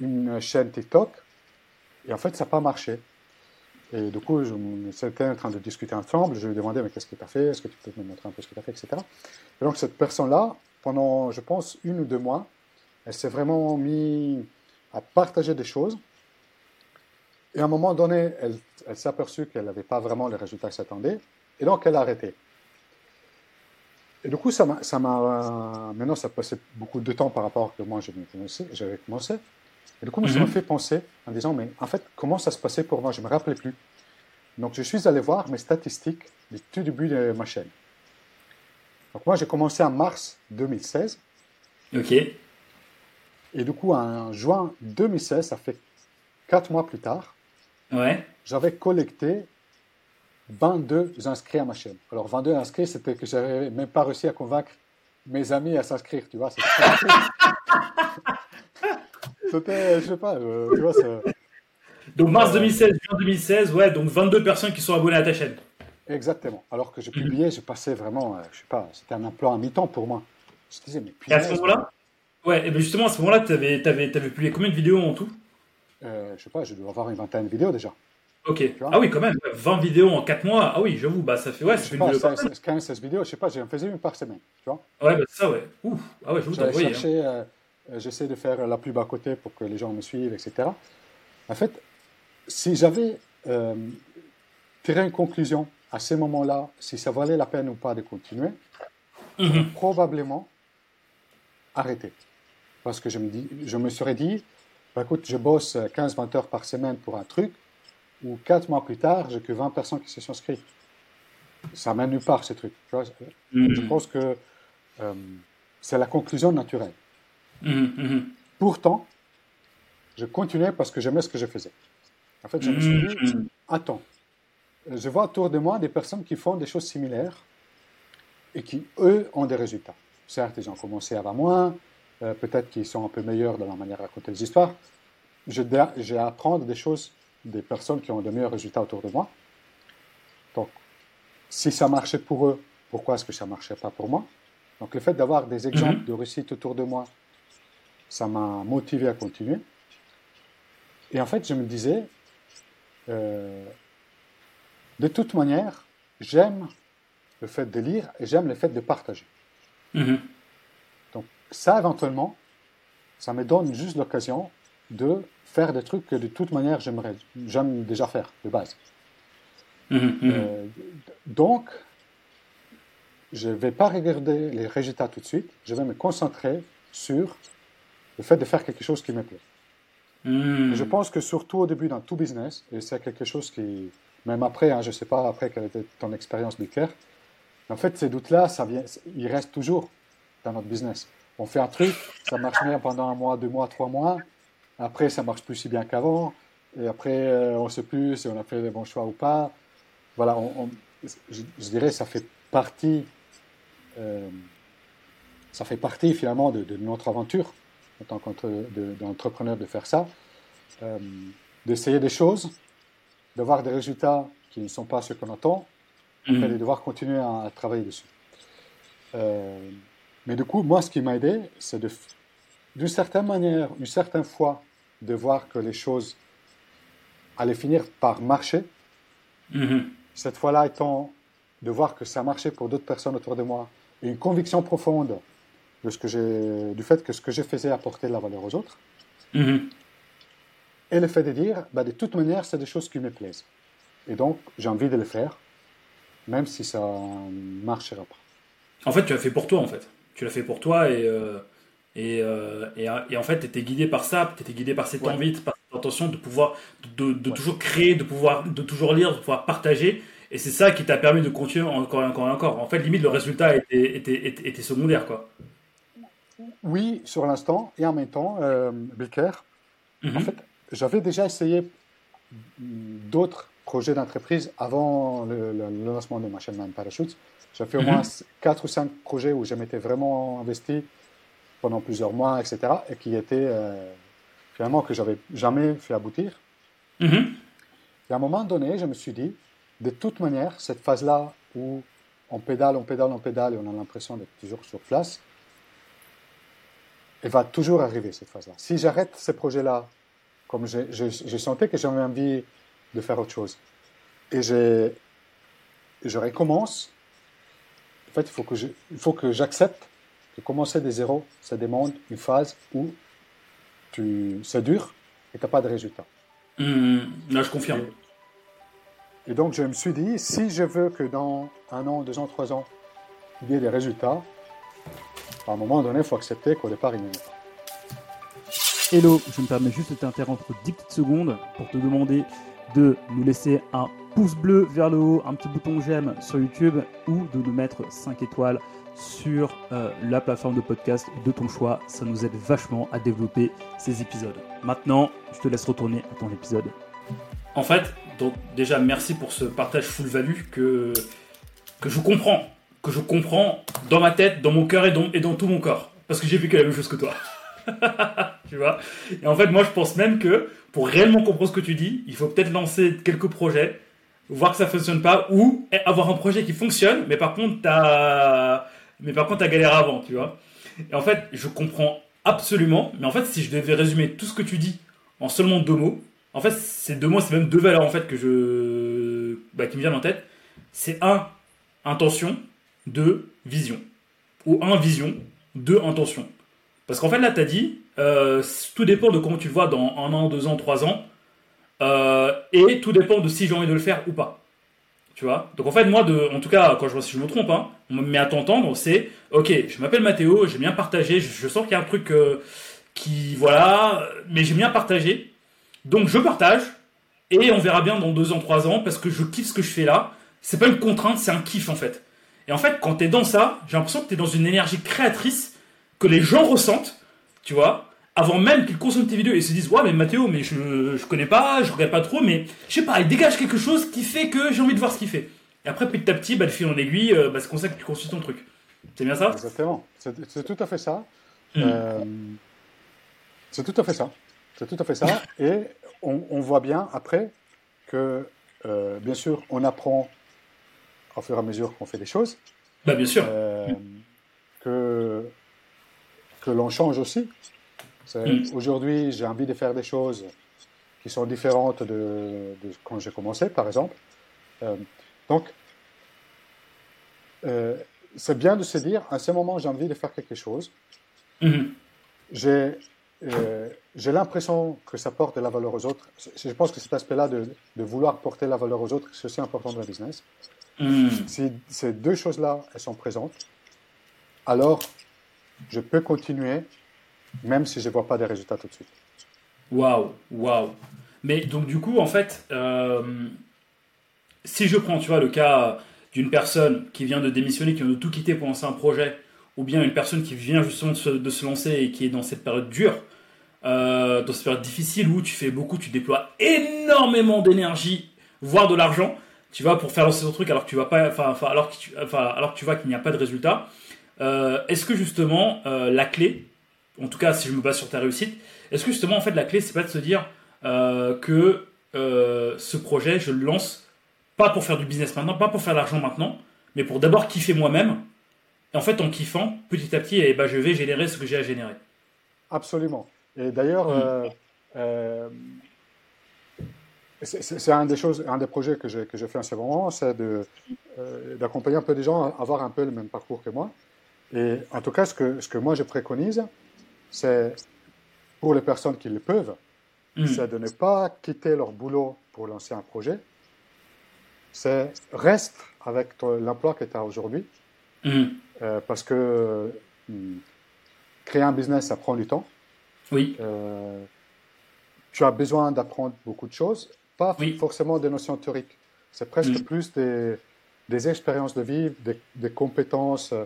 une chaîne TikTok. Et en fait, ça n'a pas marché. Et du coup, j'étais en train de discuter ensemble. Je lui ai demandé, mais qu'est-ce que tu as fait? Est-ce que tu peux me montrer un peu ce que tu as fait, etc. Et donc, cette personne-là, pendant, je pense, une ou deux mois, elle s'est vraiment mise à partager des choses. Et à un moment donné, elle, s'est aperçue qu'elle n'avait pas vraiment les résultats qu'elle s'attendait. Et donc, elle a arrêté. Et du coup, ça m'a, ça m'a, maintenant, ça passait beaucoup de temps par rapport à que moi, j'avais commencé. Et du coup, ça m'a mhm. fait penser en disant, mais en fait, comment ça se passait pour moi? Je ne me rappelais plus. Donc, je suis allé voir mes statistiques du tout début de ma chaîne. Donc, moi, j'ai commencé en mars 2016. OK. Et du coup, en juin 2016, ça fait quatre mois plus tard, ouais. j'avais collecté 22 inscrits à ma chaîne. Alors, 22 inscrits, c'était que j'avais même pas réussi à convaincre mes amis à s'inscrire, tu vois. C'était, je sais pas, euh, tu vois, Donc, mars 2016, juin 2016, ouais, donc 22 personnes qui sont abonnées à ta chaîne. Exactement. Alors que j'ai publié, j'ai passé vraiment, euh, je sais pas, c'était un emploi à mi-temps pour moi. Je disais, mais puis. Et à ce moment-là? Ouais, et ben justement, à ce moment-là, tu avais, avais, avais, publié combien de vidéos en tout? Euh, Je sais pas, je dois avoir une vingtaine de vidéos déjà. Ok. Ah oui, quand même, 20 vidéos en 4 mois. Ah oui, j'avoue, bah ça fait. Ouais, pas, 16, 15, 16 vidéos, je sais pas, j'en faisais une par semaine. Tu vois Ouais, bah ça, ouais. Ouf. Ah ouais, je vous hein. euh, J'essaie de faire la pub à côté pour que les gens me suivent, etc. En fait, si j'avais euh, tiré une conclusion à ce moment-là, si ça valait la peine ou pas de continuer, mhm. probablement arrêter. Parce que je me, dis, je me serais dit, bah, écoute, je bosse 15-20 heures par semaine pour un truc, ou 4 mois plus tard, j'ai que 20 personnes qui se sont inscrites. Ça mène nulle part, ce truc. Mm-hmm. Je pense que euh, c'est la conclusion naturelle. Mm-hmm. Mm-hmm. Pourtant, je continuais parce que j'aimais ce que je faisais. En fait, je me suis dit, attends, je vois autour de moi des personnes qui font des choses similaires et qui, eux, ont des résultats. Certes, ils ont commencé avant moi, euh, peut-être qu'ils sont un peu meilleurs dans la manière de raconter les histoires. J'ai à apprendre des choses des personnes qui ont de meilleurs résultats autour de moi. Donc, si ça marchait pour eux, pourquoi est-ce que ça ne marchait pas pour moi? Donc, le fait d'avoir des exemples mhm. de réussite autour de moi, ça m'a motivé à continuer. Et en fait, je me disais, euh, de toute manière, j'aime le fait de lire et j'aime le fait de partager. Mhm ça, éventuellement, ça me donne juste l'occasion de faire des trucs que de toute manière j'aimerais, j'aime déjà faire de base. Mmh, mmh. Euh, donc, je ne vais pas regarder les résultats tout de suite, je vais me concentrer sur le fait de faire quelque chose qui me plaît. Mmh. Je pense que surtout au début dans tout business, et c'est quelque chose qui, même après, hein, je ne sais pas après quelle était ton expérience clair, en fait ces doutes-là, ça vient, ils restent toujours dans notre business on fait un truc, ça marche bien pendant un mois, deux mois, trois mois. Après, ça marche plus si bien qu'avant. Et après, euh, on ne sait plus si on a fait les bons choix ou pas. Voilà, je, dirais ça fait partie, euh, ça fait partie finalement de, notre aventure en tant qu'entrepreneur de, faire ça, euh, d'essayer des choses, d'avoir des résultats qui ne sont pas ceux qu'on attend, mmh. et de devoir continuer à, travailler dessus. Mais du coup, moi, ce qui m'a aidé, c'est de, d'une certaine manière, une certaine fois, de voir que les choses allaient finir par marcher. Mm-hmm. Cette fois-là étant de voir que ça marchait pour d'autres personnes autour de moi, et une conviction profonde de ce que j'ai, du fait que ce que je faisais apportait de la valeur aux autres. Mm-hmm. Et le fait de dire, bah, de toute manière, c'est des choses qui me plaisent. Et donc, j'ai envie de le faire, même si ça ne marchera pas. En fait, tu as fait pour toi, en fait tu l'as fait pour toi et, euh, euh, et, et, en fait, tu étais guidé par ça, tu étais guidé par cette envie, par cette intention de pouvoir, de, de toujours créer, de pouvoir, de toujours lire, de pouvoir partager. Et c'est ça qui t'a permis de continuer encore et encore et encore. En fait, limite, le résultat était, était, était, secondaire, quoi. Oui, sur l'instant. Et en même temps, euh, en mhm. fait, j'avais déjà essayé d'autres projets d'entreprise avant le, lancement de Machine Man Parachutes. J'ai fait au moins 4 mhm. ou 5 projets où je m'étais vraiment investi pendant plusieurs mois, etc. Et qui étaient euh, finalement que j'avais jamais fait aboutir. Mhm. Et à un moment donné, je me suis dit, de toute manière, cette phase-là où on pédale, on pédale, on pédale et on a l'impression d'être toujours sur place, elle va toujours arriver, cette phase-là. Si j'arrête ces projets-là, comme j'ai senti que j'avais envie de faire autre chose, et je recommence, en fait, il faut que j'accepte que commencer des zéros, ça demande une phase où tu, c'est dur et tu n'as pas de résultat. Mmh, là, je confirme. Et, donc, je me suis dit, si je veux que dans un an, deux ans, trois ans, il y ait des résultats, à un moment donné, il faut accepter qu'au départ, il n'y en a pas. Hello, je me permets juste de t'interrompre 10 petites secondes pour te demander de nous laisser un pouce bleu vers le haut, un petit bouton j'aime sur YouTube ou de nous mettre 5 étoiles sur euh, la plateforme de podcast de ton choix. Ça nous aide vachement à développer ces épisodes. Maintenant, je te laisse retourner à ton épisode. En fait, donc déjà merci pour ce partage full value que, que je comprends. Que je comprends dans ma tête, dans mon cœur et dans, et dans tout mon corps. Parce que j'ai vécu la même chose que toi. tu vois? Et en fait, moi je pense même que pour réellement comprendre ce que tu dis, il faut peut-être lancer quelques projets, voir que ça fonctionne pas, ou avoir un projet qui fonctionne, mais par contre, t'as mais par contre, t'as galéré avant, tu vois. Et en fait, je comprends absolument, mais en fait, si je devais résumer tout ce que tu dis en seulement deux mots, en fait, ces deux mots, c'est même deux valeurs en fait que je, bah, qui me viennent en tête. C'est un, intention, deux, vision. Ou un, vision, deux, intention. Parce qu'en fait, là, tu as dit, euh, tout dépend de comment tu le vois dans un an, deux ans, trois ans. Euh, et tout dépend de si j'ai envie de le faire ou pas. Tu vois Donc en fait, moi, de, en tout cas, quand je vois si je me trompe, hein, on me met à t'entendre, c'est ok, je m'appelle Mathéo, j'ai bien partagé, je, sens qu'il y a un truc euh, qui, voilà, mais j'ai bien partagé. Donc je partage, et on verra bien dans deux ans, trois ans, parce que je kiffe ce que je fais là. C'est pas une contrainte, c'est un kiff en fait. Et en fait, quand t'es dans ça, j'ai l'impression que t'es dans une énergie créatrice que les gens ressentent, tu vois avant même qu'ils consomment tes vidéos et se disent ouais mais Mathéo mais je je connais pas je regarde pas trop mais je sais pas il dégage quelque chose qui fait que j'ai envie de voir ce qu'il fait. Et après petit à petit bah, le fil en aiguille euh, bah, c'est comme ça que tu construis ton truc. C'est bien ça? Exactement. C'est tout à fait ça. Hmm. euh, c'est tout à fait ça. C'est tout à fait ça. Et on, voit bien après que euh, bien sûr on apprend au fur et à mesure qu'on fait des choses. Bah bien sûr. Que que l'on change aussi Mm. Aujourd'hui, j'ai envie de faire des choses qui sont différentes de, quand j'ai commencé, par exemple. Euh, donc, euh, c'est bien de se dire, à ce moment, j'ai envie de faire quelque chose. Mm-hmm. Euh, j'ai l'impression que ça porte de la valeur aux autres. Je pense que cet aspect-là de, de, vouloir porter la valeur aux autres, c'est aussi important dans le business. Mm. Si ces deux choses-là, elles sont présentes, alors je peux continuer même si je ne vois pas des résultats tout de suite. Waouh, waouh. Mais donc du coup, en fait, euh, si je prends, tu vois, le cas d'une personne qui vient de démissionner, qui vient de tout quitter pour lancer un projet, ou bien une personne qui vient justement de se, lancer et qui est dans cette période dure, euh, dans cette période difficile où tu fais beaucoup, tu déploies énormément d'énergie, voire de l'argent, tu vois, pour faire lancer ton truc alors que tu vas pas, enfin, alors que tu, vois qu'il n'y a pas de résultat. Euh, est-ce que justement la clé, en tout cas si je me base sur ta réussite, est-ce que justement en fait la clé c'est pas de se dire euh, que euh, ce projet je le lance pas pour faire du business maintenant, pas pour faire de l'argent maintenant, mais pour d'abord kiffer moi-même. Et en fait en kiffant, petit à petit, eh ben, je vais générer ce que j'ai à générer. Absolument. Et d'ailleurs, euh, c'est un des choses, un des projets que j'ai fait en ce moment, c'est d'accompagner un peu des gens à avoir un peu le même parcours que moi. Et en tout cas, ce que, ce que moi je préconise, c'est pour les personnes qui le peuvent, hmm. c'est de ne pas quitter leur boulot pour lancer un projet. C'est reste avec l'emploi que tu as aujourd'hui. Hmm. Euh, parce que hmm, créer un business, ça prend du temps. Oui. Euh, tu as besoin d'apprendre beaucoup de choses, pas forcément des notions théoriques. C'est presque plus des, des expériences de vie, des, des compétences, euh,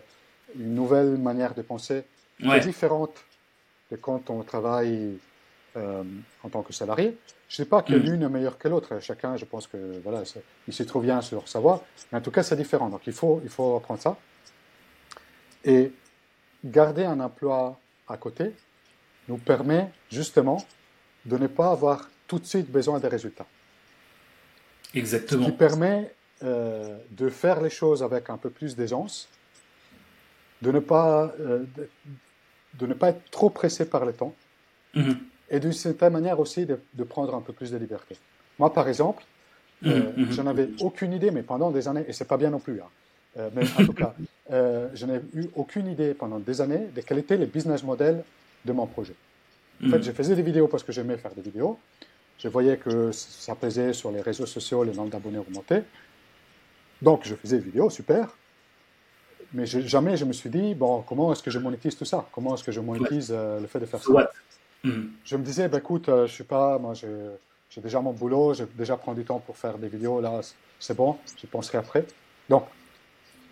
une nouvelle manière de penser Ouais. différente de quand on travaille euh, en tant que salarié. Je ne dis pas que Mm. l'une est meilleure que l'autre. Chacun, je pense que voilà, il se trouve bien sur sa voie. Mais en tout cas, c'est différent. Donc, il faut, il faut apprendre ça. Et garder un emploi à côté nous permet justement de ne pas avoir tout de suite besoin des résultats. Ce Exactement. qui permet euh, de faire les choses avec un peu plus d'aisance, de ne pas, euh, de, ne pas être trop pressé par le temps Mhm. et d'une certaine manière aussi de, de prendre un peu plus de liberté. Moi, par exemple, Mhm, euh, mhm. je n'avais aucune idée, mais pendant des années, et c'est pas bien non plus, hein, euh, mais en tout cas, euh, je n'ai eu aucune idée pendant des années de quel était le business model de mon projet. En fait, Mhm. je faisais des vidéos parce que j'aimais faire des vidéos. Je voyais que ça pesait sur les réseaux sociaux, le nombre d'abonnés augmentait. Donc, je faisais des vidéos, super. Mais je- jamais je me suis dit, bon, comment est-ce que je monétise tout ça? Comment est-ce que je monétise euh, le fait de faire ça? What Mhm. Je me disais, bah, écoute, euh, je suis pas, moi, j'ai déjà mon boulot, j'ai déjà pris du temps pour faire des vidéos, là, c'est bon, j'y penserai après. Donc,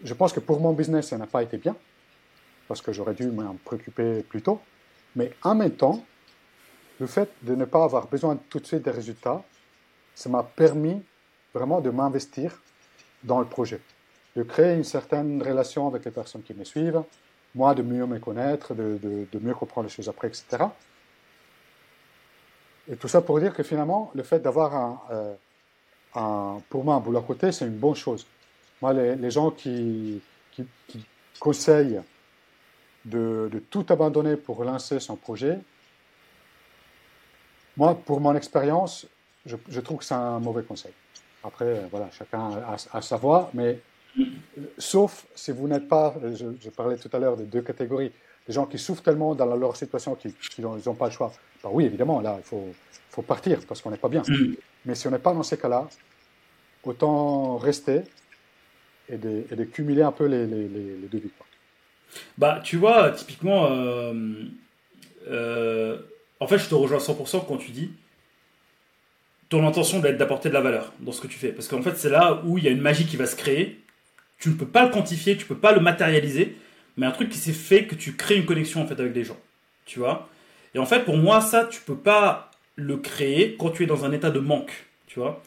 je pense que pour mon business, ça n'a pas été bien, parce que j'aurais dû m'en préoccuper plus tôt. Mais en même temps, le fait de ne pas avoir besoin tout de suite des résultats, ça m'a permis vraiment de m'investir dans le projet, de créer une certaine relation avec les personnes qui me suivent, moi de mieux me connaître, de, de- mieux comprendre les choses après, etc. Et tout ça pour dire que finalement, le fait d'avoir un, euh, un- pour moi un boulot à côté, c'est une bonne chose. Moi, les, les gens qui, qui, conseillent de, de tout abandonner pour relancer son projet, moi, pour mon expérience, je, trouve que c'est un mauvais conseil. Après, voilà, chacun a, sa voix, mais sauf si vous n'êtes pas, je, parlais tout à l'heure de deux catégories, des gens qui souffrent tellement dans leur situation qu'ils n'ont pas le choix. Ben oui, évidemment, là, il faut, partir parce qu'on n'est pas bien. Mais si on n'est pas dans ces cas-là, autant rester et de, cumuler un peu les, les, les, les deux vies. Bah, tu vois, typiquement, euh, euh, en fait, je te rejoins à 100% quand tu dis ton intention doit être d'apporter de la valeur dans ce que tu fais. Parce qu'en fait, c'est là où il y a une magie qui va se créer. Tu ne peux pas le quantifier, tu peux pas le matérialiser, mais un truc qui s'est fait que tu crées une connexion en fait avec les gens. Tu vois? Et en fait, pour moi, ça, tu peux pas le créer quand tu es dans un état de manque. Tu vois?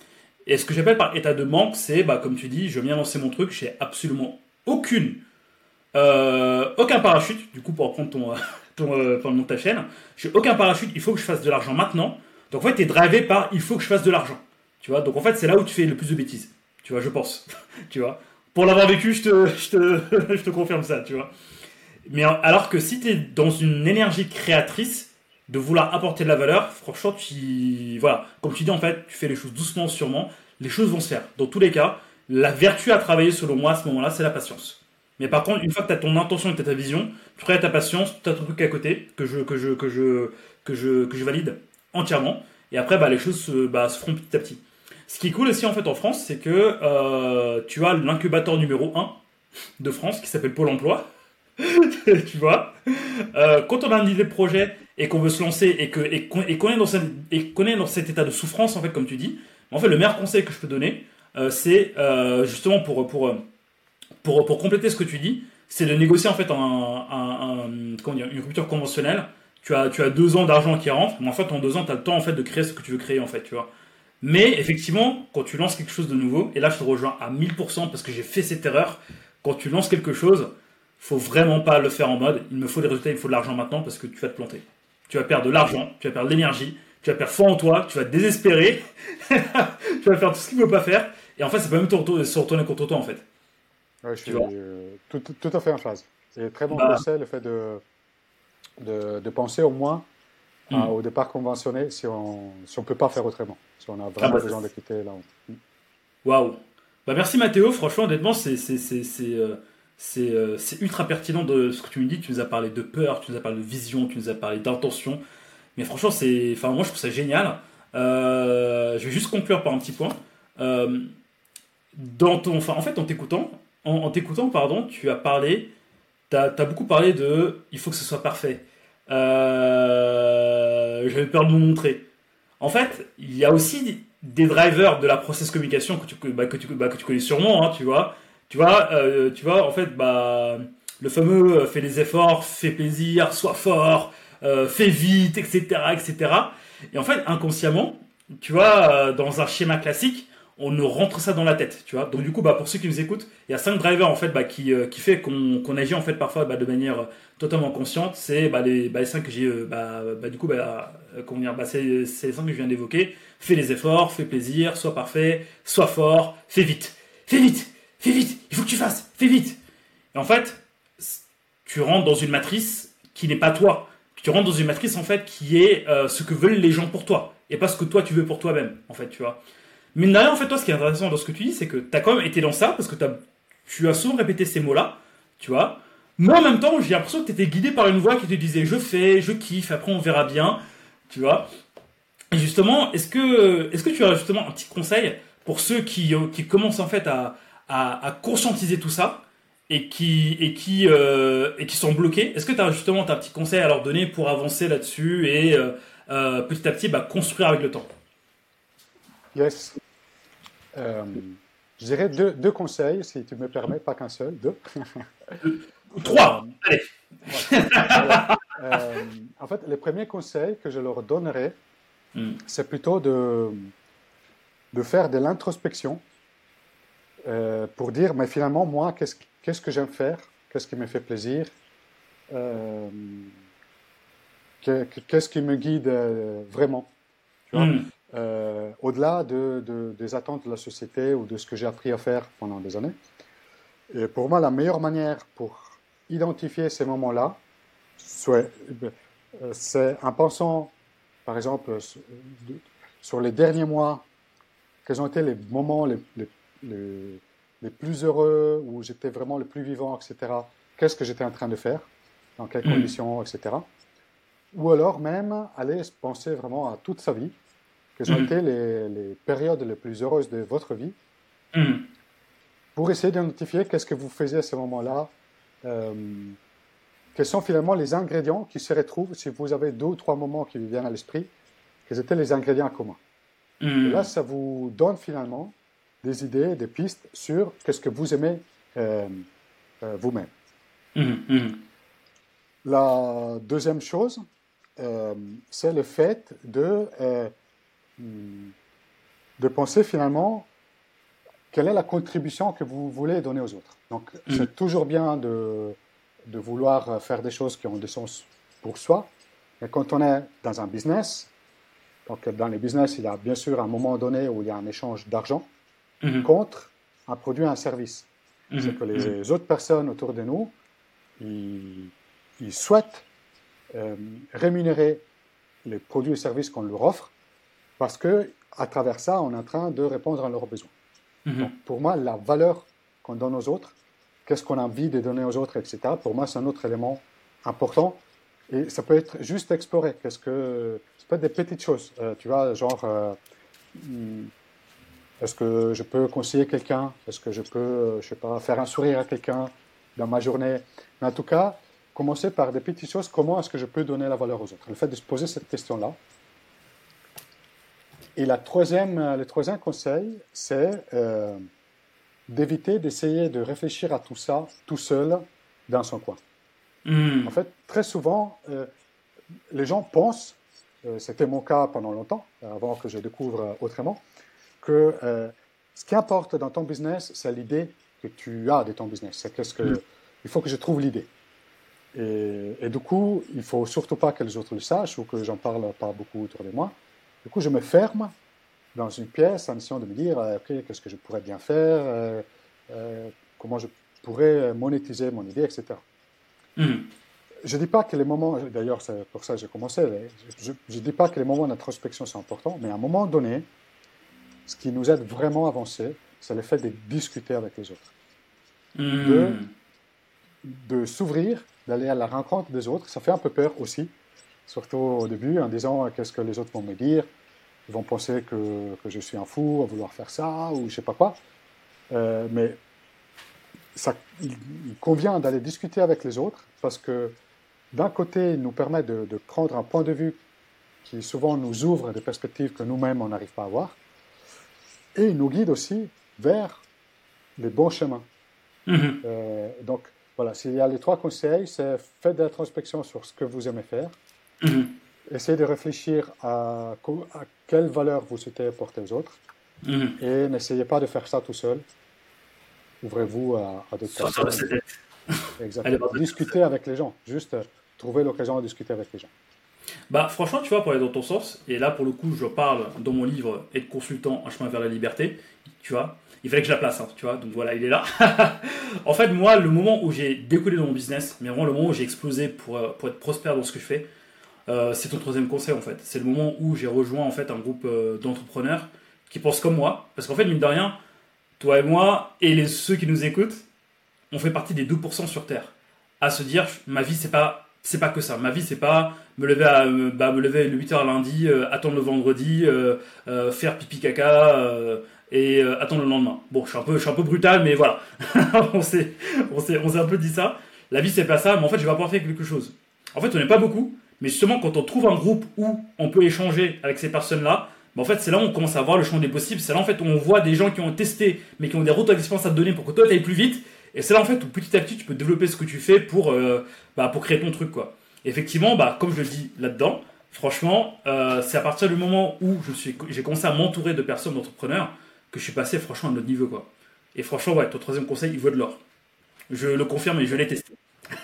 Et ce que j'appelle par état de manque, c'est, bah, comme tu dis, je viens lancer mon truc, j'ai absolument aucune euh, aucun parachute, du coup, pour reprendre ton, euh, ton, nom de ta chaîne. J'ai aucun parachute, il faut que je fasse de l'argent maintenant. Donc en fait, tu es drivé par il faut que je fasse de l'argent. Tu vois, donc en fait, c'est là où tu fais le plus de bêtises. Tu vois, je pense. tu vois, pour l'avoir vécu, je te, je, te, je te confirme ça, tu vois. Mais alors que si tu es dans une énergie créatrice de vouloir apporter de la valeur, franchement, tu, voilà, comme tu dis, en fait, tu fais les choses doucement, sûrement, les choses vont se faire. Dans tous les cas, la vertu à travailler, selon moi, à ce moment-là, c'est la patience. Mais par contre, une fois que tu as ton intention et que tu ta vision, tu crées ta patience, tu as ton truc à côté, que je, que je, que je, que je, que je valide entièrement. Et après, bah, les choses se, bah, se feront petit à petit. Ce qui est cool aussi, en fait, en France, c'est que euh, tu as l'incubateur numéro 1 de France qui s'appelle Pôle emploi. tu vois? Euh, Quand on a une idée de projet et qu'on veut se lancer et qu'on est dans cet état de souffrance, en fait, comme tu dis, en fait, le meilleur conseil que je peux donner, euh, c'est justement pour, compléter ce que tu dis, c'est de négocier en fait un, un- un- une rupture conventionnelle. Tu as, tu as deux ans d'argent qui rentre, mais en fait, en deux ans, tu as le temps en fait, de créer ce que tu veux créer, en fait, tu vois. Mais effectivement, quand tu lances quelque chose de nouveau, et là, je te rejoins à 1000% parce que j'ai fait cette erreur, quand tu lances quelque chose, faut vraiment pas le faire en mode il me faut des résultats, il me faut de l'argent maintenant parce que tu vas te planter. Tu vas perdre de l'argent, tu vas perdre de l'énergie, tu vas perdre foi en toi, tu vas te désespérer, tu vas faire tout ce qu'il ne faut pas faire, et en fait, ça peut même te retourner, se retourner contre toi en fait. Ouais, je suis euh, tout, tout à fait en phase. C'est très bon Bah. conseil le fait de, de, de penser au moins à- Mm. au départ conventionné si on si on peut pas faire autrement, si on a Ah vraiment bah, besoin de quitter là. où- Waouh. Bah merci Mathéo, franchement honnêtement c'est euh, euh, c'est ultra pertinent de ce que tu me dis, tu nous as parlé de peur, tu nous as parlé de vision, tu nous as parlé d'intention. Mais franchement c'est enfin moi je trouve ça génial. Euh, je vais juste conclure par un petit point. Euh, dans ton enfin en fait en t'écoutant en, en t'écoutant pardon, tu as parlé T'as as beaucoup parlé de il faut que ce soit parfait. Euh, J'avais peur de me montrer. En fait, il y a aussi des drivers de la process communication que tu, bah, que tu, bah, que tu connais sûrement, hein, tu vois. Tu vois, euh, tu vois, en fait, bah, le fameux euh, fais des efforts, fais plaisir, sois fort, euh, fais vite, etc., etc. Et en fait, inconsciemment, tu vois, dans un schéma classique, on nous rentre ça dans la tête, tu vois. Donc du coup, bah, pour ceux qui nous écoutent, il y a cinq drivers en fait bah, qui, qui fait qu'on agit en fait parfois bah, de manière totalement consciente. C'est bah, les, bah, les cinq que j'ai, bah, bah, du coup, bah, dire, bah, c'est les cinq que je viens d'évoquer. Fais les efforts, fais plaisir, sois parfait, sois fort, fais vite, fais vite, fais vite, il faut que tu fasses, fais vite. Et en fait, tu rentres dans une matrice qui n'est pas toi. Tu rentres dans une matrice en fait qui est euh, ce que veulent les gens pour toi et pas ce que toi tu veux pour toi-même, en fait, tu vois. Mais derrière, en fait, toi, ce qui est intéressant dans ce que tu dis, c'est que tu as quand même été dans ça parce que tu as souvent répété ces mots-là, tu vois. Mais en même temps, j'ai l'impression que tu étais guidé par une voix qui te disait je fais, je kiffe, après on verra bien, tu vois. Et justement, est-ce que, est-ce que tu as justement un petit conseil pour ceux qui, qui commencent en fait à, à, conscientiser tout ça et qui, et qui, euh, et qui sont bloqués? Est-ce que tu as justement un petit conseil à leur donner pour avancer là-dessus et euh, euh, petit à petit bah, construire avec le temps? Yes. je dirais deux, deux, conseils, si tu me permets, pas qu'un seul, deux. Trois. Allez. En fait, le premier conseil que je leur donnerais, Hmm. C'est plutôt de, de faire de l'introspection euh, pour dire, mais finalement, moi, qu'est-ce, qu'est-ce que j'aime faire? Qu'est-ce qui me fait plaisir? Euh, Qu'est-ce qui me guide euh, vraiment? Hmm. Au-delà de, des attentes de la société ou de ce que j'ai appris à faire pendant des années. Et pour moi, la meilleure manière pour identifier ces moments-là, c'est en pensant par exemple, sur les derniers mois, quels ont été les moments les, les, plus heureux, où j'étais vraiment le plus vivant, etc. Qu'est-ce que j'étais en train de faire, dans quelles mm. conditions, etc. Ou alors même aller penser vraiment à toute sa vie, quelles ont mm. été les, périodes les plus heureuses de votre vie, mm. pour essayer d'identifier qu'est-ce que vous faisiez à ce moment-là. Euh, quels sont finalement les ingrédients qui se retrouvent si vous avez deux ou trois moments qui vous viennent à l'esprit, quels étaient les ingrédients communs. Hmm. Et là, ça vous donne finalement des idées, des pistes sur qu'est-ce que vous aimez euh, euh, vous-même. La deuxième chose, c'est le fait de, de penser finalement quelle est la contribution que vous voulez donner aux autres. Donc, c'est toujours bien de de vouloir faire des choses qui ont du sens pour soi. Mais quand on est dans un business, donc dans les business, il y a bien sûr un moment donné où il y a un échange d'argent mhm. contre un produit, un service. Mhm. C'est que les mhm. autres personnes autour de nous, ils, souhaitent euh, rémunérer les produits et services qu'on leur offre parce que à travers ça, on est en train de répondre à leurs besoins. Donc, pour moi, la valeur qu'on donne aux autres, qu'est-ce qu'on a envie de donner aux autres, etc. Pour moi, c'est un autre élément important. Et ça peut être juste explorer. Qu'est-ce que ça peut être des petites choses, euh, tu vois, genre euh, hmm, est-ce que je peux conseiller quelqu'un? Est-ce que je peux, euh, je sais pas, faire un sourire à quelqu'un dans ma journée? Mais en tout cas, commencer par des petites choses. Comment est-ce que je peux donner la valeur aux autres? Le fait de se poser cette question-là. Et la troisième, le troisième conseil, c'est d'éviter d'essayer de réfléchir à tout ça tout seul dans son coin. Hmm. En fait, très souvent, euh, les gens pensent, euh, c'était mon cas pendant longtemps, avant que je découvre autrement, que euh, ce qui importe dans ton business, c'est l'idée que tu as de ton business. C'est qu'est-ce que, hmm. il faut que je trouve l'idée. Et, et, du coup, il faut surtout pas que les autres le sachent ou que j'en parle pas beaucoup autour de moi. Du coup, je me ferme dans une pièce en essayant de me dire, euh, OK, qu'est-ce que je pourrais bien faire, euh, euh, comment je pourrais monétiser mon idée, etc. Hmm. Je ne dis pas que les moments, d'ailleurs c'est pour ça que j'ai commencé, je ne dis pas que les moments d'introspection sont importants, mais à un moment donné, ce qui nous aide vraiment à avancer, c'est le fait de discuter avec les autres. Hmm. De, de s'ouvrir, d'aller à la rencontre des autres. Ça fait un peu peur aussi, surtout au début, en disant qu'est-ce que les autres vont me dire, ils vont penser que, que, je suis un fou à vouloir faire ça ou je sais pas quoi. Euh, mais ça, il, convient d'aller discuter avec les autres parce que d'un côté, il nous permet de, prendre un point de vue qui souvent nous ouvre des perspectives que nous-mêmes on n'arrive pas à voir. et il nous guide aussi vers les bons chemins. Mhm. Euh, donc, voilà, s'il y a les trois conseils, c'est faites de l'introspection sur ce que vous aimez faire. Mhm. Essayez de réfléchir à, quelle valeur vous souhaitez apporter aux autres. Mhm. Et n'essayez pas de faire ça tout seul. Ouvrez-vous à, à d'autres personnes. Exactement. Discutez avec les gens. Juste euh, trouver l'occasion de discuter avec les gens. Bah franchement, tu vois, pour aller dans ton sens, et là pour le coup, je parle dans mon livre Être consultant, un chemin vers la liberté, tu vois, il fallait que je la place, hein, tu vois, donc voilà, il est là. en fait, moi, le moment où j'ai décollé dans mon business, mais vraiment le moment où j'ai explosé pour, euh, pour être prospère dans ce que je fais, euh, c'est ton troisième conseil en fait. C'est le moment où j'ai rejoint en fait un groupe euh, d'entrepreneurs qui pensent comme moi, parce qu'en fait, mine de rien, toi et moi, et les, ceux qui nous écoutent, on fait partie des 2% sur Terre. À se dire, ma vie, c'est pas, c'est pas que ça. Ma vie, c'est pas me lever à euh, bah, me lever le 8h lundi, attendre le vendredi, faire pipi caca et attendre le lendemain. Bon, je suis un peu, je suis un peu brutal, mais voilà. on s'est, on on s'est un peu dit ça. La vie, c'est pas ça, mais en fait, je vais apporter quelque chose. En fait, on n'est pas beaucoup, mais justement, quand on trouve un groupe où on peut échanger avec ces personnes-là, bah, en fait, c'est là où on commence à voir le champ des possibles. C'est là, en fait, où on voit des gens qui ont testé, mais qui ont des retours d'expérience à te donner pour que toi, tu ailles plus vite. Et c'est là, en fait, où petit à petit, tu peux développer ce que tu fais pour, euh, bah, pour créer ton truc, quoi. Effectivement, bah, comme je le dis là-dedans, franchement, euh, c'est à partir du moment où je suis, j'ai commencé à m'entourer de personnes, d'entrepreneurs, que je suis passé franchement à un autre niveau, quoi. Et franchement, ouais, ton troisième conseil, il vaut de l'or. Je le confirme et je l'ai testé.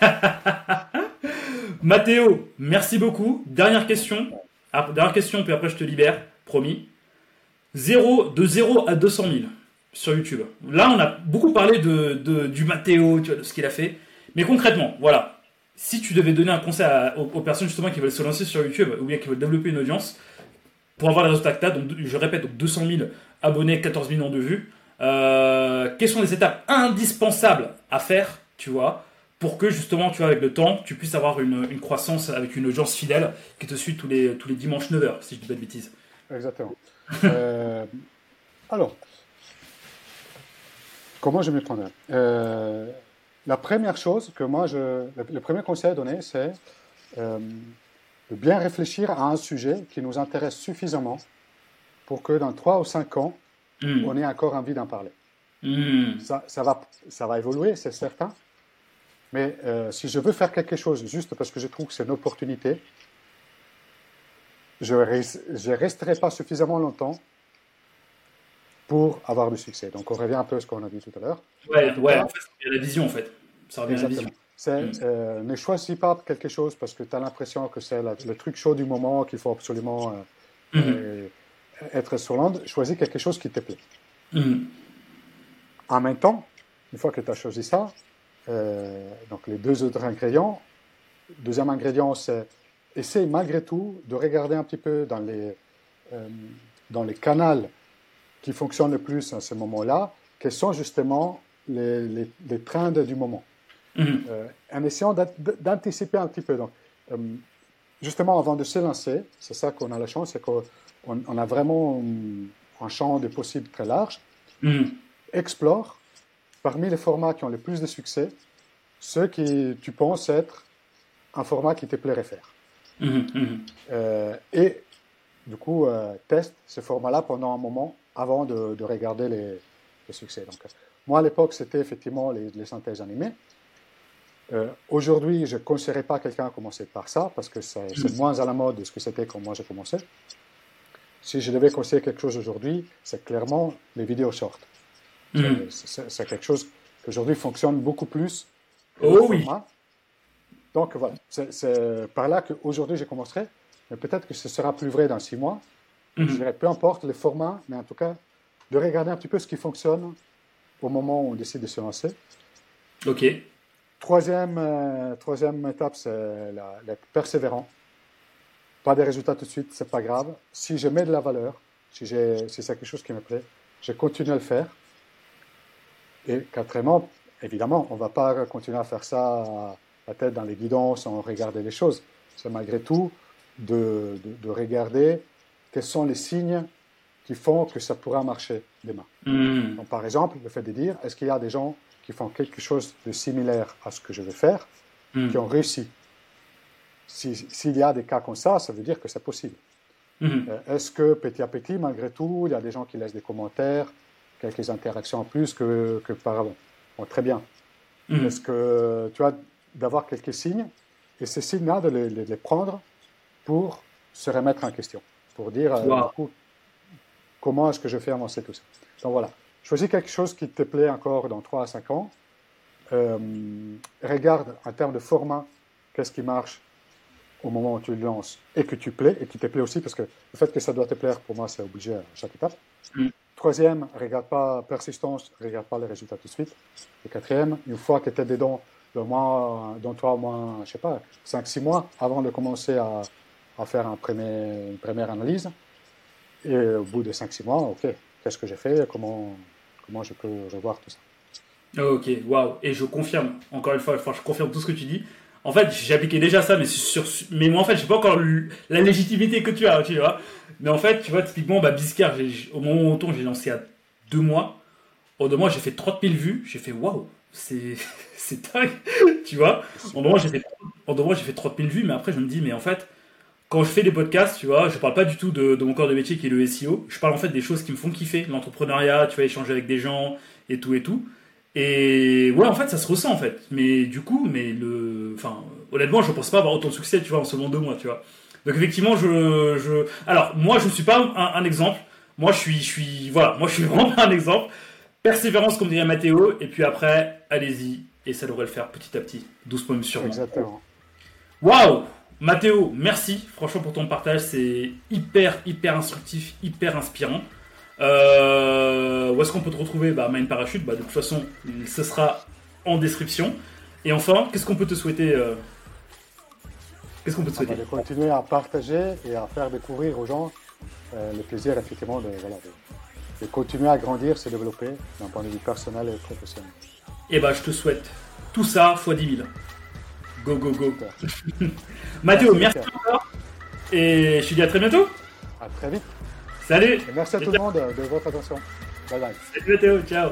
Mathéo, merci beaucoup. Dernière question. Ah, dernière question, puis après je te libère, promis. 0, de 0 à 200 000 sur YouTube. Là, on a beaucoup parlé de, du Mathéo, de ce qu'il a fait. Mais concrètement, voilà. Si tu devais donner un conseil aux, personnes justement qui veulent se lancer sur YouTube ou bien qui veulent développer une audience pour avoir les résultats que je répète, donc 200 000 abonnés, 14 millions de vues, euh, quelles sont les étapes indispensables à faire, tu vois, pour que justement, tu vois, avec le temps, tu puisses avoir une, une croissance avec une audience fidèle qui te suit tous les, tous les dimanches 9h, si je dis pas de bêtises. Exactement. Euh, alors, comment je m'y prendrais? Euh, La première chose que moi, je, le, le premier conseil à donner, c'est euh, de bien réfléchir à un sujet qui nous intéresse suffisamment pour que dans 3 ou 5 ans, Hmm. on ait encore envie d'en parler. Hmm. Ça, ça va, ça va évoluer, c'est certain. Mais euh, si je veux faire quelque chose juste parce que je trouve que c'est une opportunité, je ne resterai pas suffisamment longtemps pour avoir du succès. Donc on revient un peu à ce qu'on a dit tout à l'heure. Ouais, ouais, en fait, a la vision en fait. Ça revient à la Exactement. vision. C'est, Mm. euh, ne choisis pas quelque chose parce que tu as l'impression que c'est le truc chaud du moment, qu'il faut absolument euh, Mhm. euh, être sur l'onde. Choisis quelque chose qui te plaît. Mhm. En même temps, une fois que tu as choisi ça, donc les deux autres ingrédients, deuxième ingrédient, c'est essaye malgré tout de regarder un petit peu dans les, euh, dans les canaux qui fonctionnent le plus à ce moment-là, quels sont justement les, les, les trends du moment. Mhm. Euh, en essayant d'ant- d'anticiper un petit peu. Donc, euh, justement, avant de se lancer, c'est ça qu'on a la chance, c'est qu'on on a vraiment un champ de possibles très large Mhm. explore parmi les formats qui ont le plus de succès ceux qui tu penses être un format qui te plairait faire. Mhm. Mhm. Euh, et du coup, euh, teste ce format-là pendant un moment avant de, de regarder les, les succès. Donc, moi, à l'époque, c'était effectivement les, les synthèses animées. Euh, Aujourd'hui, je ne conseillerais pas quelqu'un à commencer par ça parce que c'est c'est moins à la mode de ce que c'était quand moi j'ai commencé. Si je devais conseiller quelque chose aujourd'hui, c'est clairement les vidéos short. Mhm. C'est- quelque chose qui aujourd'hui fonctionne beaucoup plus. Oh oui. Donc voilà, c'est- par là qu'aujourd'hui je commencerai, mais peut-être que ce sera plus vrai dans six mois. Je Mhm. dirais peu importe le format, mais en tout cas de regarder un petit peu ce qui fonctionne au moment où on décide de se lancer. Ok. Troisième, euh, troisième étape, c'est la- persévérant. Pas des résultats tout de suite, c'est pas grave. Si je mets de la valeur, si, si c'est quelque chose qui me plaît, je continue à le faire. Et quatrièmement, évidemment, on ne va pas continuer à faire ça à la tête dans les guidons sans regarder les choses. C'est malgré tout de, de- de regarder quels sont les signes qui font que ça pourra marcher demain. Mhm. Donc, par exemple, le fait de dire, est-ce qu'il y a des gens qui font quelque chose de similaire à ce que je veux faire, Mhm. qui ont réussi? Si- S'il y a des cas comme ça, ça veut dire que c'est possible. Mhm. Euh, est-ce que petit à petit, malgré tout, il y a des gens qui laissent des commentaires, quelques interactions en plus que, que par avant bon, Très bien. Mhm. Est-ce que tu as d'avoir quelques signes et ces signes-là, de les, prendre pour se remettre en question, pour dire euh, comment est-ce que je fais avancer tout ça? Donc voilà, choisis quelque chose qui te plaît encore dans 3 à 5 ans. Euh, regarde en termes de format, qu'est-ce qui marche au moment où tu le lances et que tu plais et qui te plaît aussi, parce que le fait que ça doit te plaire, pour moi, c'est obligé à chaque étape. Mm. Troisième, regarde pas persistance, regarde pas les résultats tout de suite. Et quatrième, une fois que tu es dedans, dans, dans toi au moins, je sais pas, 5-6 mois avant de commencer à, faire premier, une première analyse. Et au bout de 5-6 mois, ok, qu'est-ce que j'ai fait, comment, comment je peux revoir tout ça. Ok, waouh, et je confirme, encore une fois, je confirme tout ce que tu dis. En fait, j'appliquais déjà ça, mais moi en fait, j'ai pas encore la légitimité que tu as, tu vois. Mais en fait, tu vois, typiquement, bah, Biscard, au moment où j'ai lancé à deux mois. En deux mois, j'ai fait 30 000 vues. J'ai fait waouh, c'est c'est dingue, tu vois. En deux mois, j'ai fait en j'ai fait 30 000 vues, mais après, je me dis, mais en fait, quand je fais des podcasts, tu vois, je parle pas du tout de, de, mon corps de métier qui est le SEO. Je parle en fait des choses qui me font kiffer, l'entrepreneuriat, tu vois, échanger avec des gens et tout et tout. Et ouais, en fait, ça se ressent en fait. Mais du coup, mais le, enfin, honnêtement, je pense pas avoir autant de succès, tu vois, en seulement deux mois, tu vois. Donc effectivement, je, je, alors moi, je suis pas un, exemple. Moi, je suis, je suis, voilà, moi, je suis vraiment pas un exemple. Persévérance, comme dirait Mathéo, et puis après, allez-y, et ça devrait le faire petit à petit, doucement sûrement. Exactement. Waouh, Mathéo, merci, franchement pour ton partage, c'est hyper, hyper instructif, hyper inspirant. Euh, où est-ce qu'on peut te retrouver bah, Mine Parachute, bah, de toute façon, ce sera en description. Et enfin, qu'est-ce qu'on peut te souhaiter euh, Qu'est-ce qu'on peut te souhaiter De continuer à partager et à faire découvrir aux gens euh, le plaisir, effectivement, de, de, continuer à grandir, se développer d'un point de vue personnel et professionnel. Et eh bah, je te souhaite tout ça fois 10 000. Go, go, go. Mathéo, merci, merci encore. Et je te dis à très bientôt. À très vite. Salut Merci à tout le monde de votre attention. Bye bye. Salut Mathéo, ciao